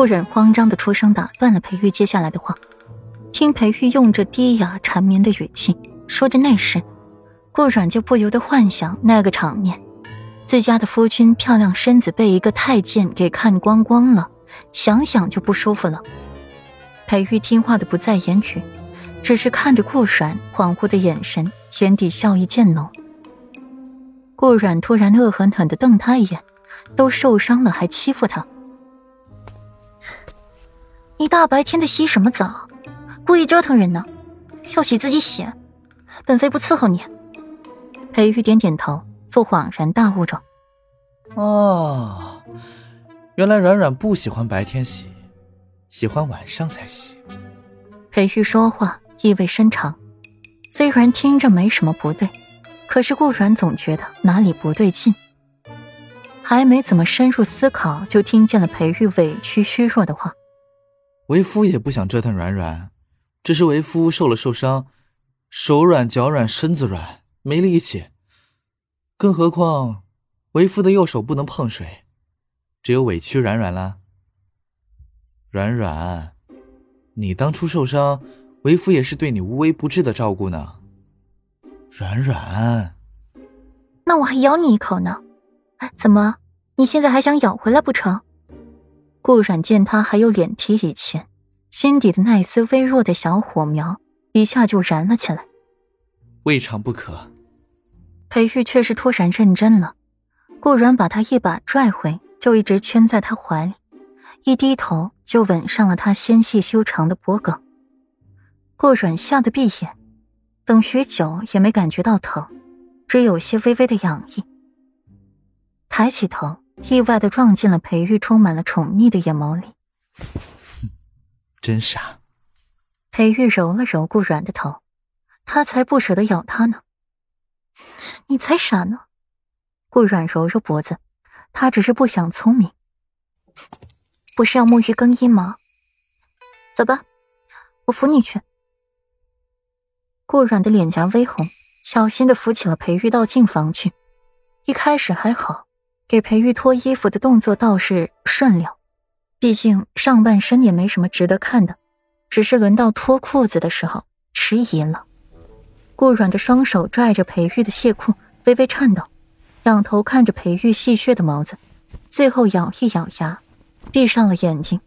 顾然慌张的出声打断了裴玉接下来的话。听裴玉用着低哑缠绵的语气说着那时，顾阮就不由得幻想那个场面：自家的夫君漂亮身子被一个太监给看光光了，想想就不舒服了。裴玉听话的不再言语，只是看着顾阮恍惚的眼神，眼底笑意渐浓。顾阮突然恶狠狠的瞪他一眼，都受伤了还欺负他？你大白天的洗什么澡？故意折腾人呢？要洗自己洗，本妃不伺候你。裴玉点点头，做恍然大悟状。哦，原来软软不喜欢白天洗，喜欢晚上才洗。裴玉说话意味深长，虽然听着没什么不对。可是顾软总觉得哪里不对劲，还没怎么深入思考，就听见了裴玉委屈虚弱的话：“为夫也不想折腾软软，只是为夫受了受伤，手软脚软身子软，没力气。更何况，为夫的右手不能碰水，只有委屈软软啦。软软，你当初受伤，为夫也是对你无微不至的照顾呢。”软软，那我还咬你一口呢，怎么，你现在还想咬回来不成？顾软见他还有脸提以前，心底的那丝微弱的小火苗一下就燃了起来。未尝不可。裴玉却是突然认真了，顾软把他一把拽回，就一直圈在他怀里，一低头就吻上了他纤细修长的脖颈。顾软吓得闭眼。等许久也没感觉到疼，只有些微微的痒意。抬起头，意外的撞进了裴玉充满了宠溺的眼眸里。真傻。裴玉揉了揉顾软的头，他才不舍得咬他呢。你才傻呢。顾软揉揉脖子，他只是不想聪明。不是要沐浴更衣吗？走吧，我扶你去。顾阮的脸颊微红，小心的扶起了裴玉到净房去。一开始还好，给裴玉脱衣服的动作倒是顺溜，毕竟上半身也没什么值得看的。只是轮到脱裤子的时候，迟疑了。顾阮的双手拽着裴玉的亵裤，微微颤抖，仰头看着裴玉戏谑的眸子，最后咬一咬牙，闭上了眼睛，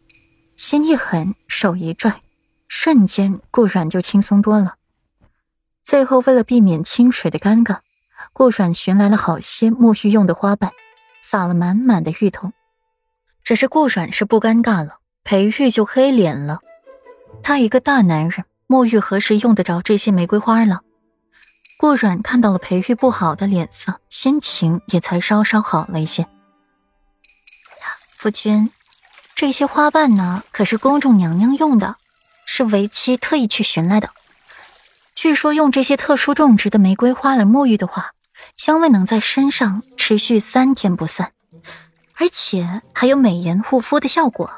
心一狠，手一拽，瞬间顾阮就轻松多了。最后，为了避免清水的尴尬，顾阮寻来了好些沐浴用的花瓣，撒了满满的浴头。只是顾阮是不尴尬了，裴玉就黑脸了。他一个大男人，沐浴何时用得着这些玫瑰花了？顾阮看到了裴玉不好的脸色，心情也才稍稍好了一些。夫君，这些花瓣呢，可是公主娘娘用的，是为妻特意去寻来的。据说用这些特殊种植的玫瑰花来沐浴的话，香味能在身上持续三天不散，而且还有美颜护肤的效果。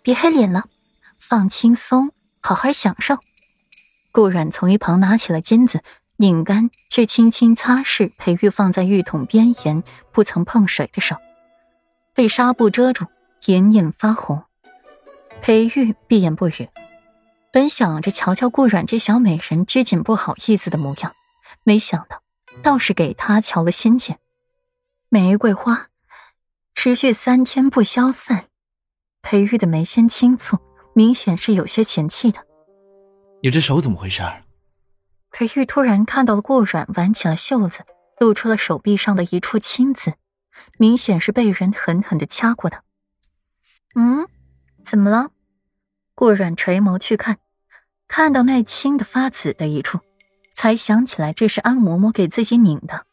别黑脸了，放轻松，好好享受。顾阮从一旁拿起了金子，拧干，去轻轻擦拭裴玉放在浴桶边沿不曾碰水的手，被纱布遮住，隐隐发红。裴玉闭眼不语。本想着瞧瞧顾阮这小美人拘谨不好意思的模样，没想到倒是给他瞧了新鲜。玫瑰花持续三天不消散，裴玉的眉心轻蹙，明显是有些嫌弃的。你这手怎么回事？裴玉突然看到了顾阮挽起了袖子，露出了手臂上的一处青紫，明显是被人狠狠的掐过的。嗯，怎么了？顾阮垂眸去看，看到那青的发紫的一处，才想起来这是安嬷嬷给自己拧的。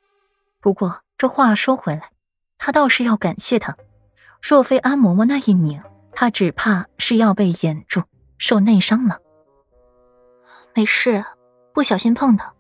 不过这话说回来，他倒是要感谢他，若非安嬷嬷那一拧，他只怕是要被掩住，受内伤了。没事，不小心碰的。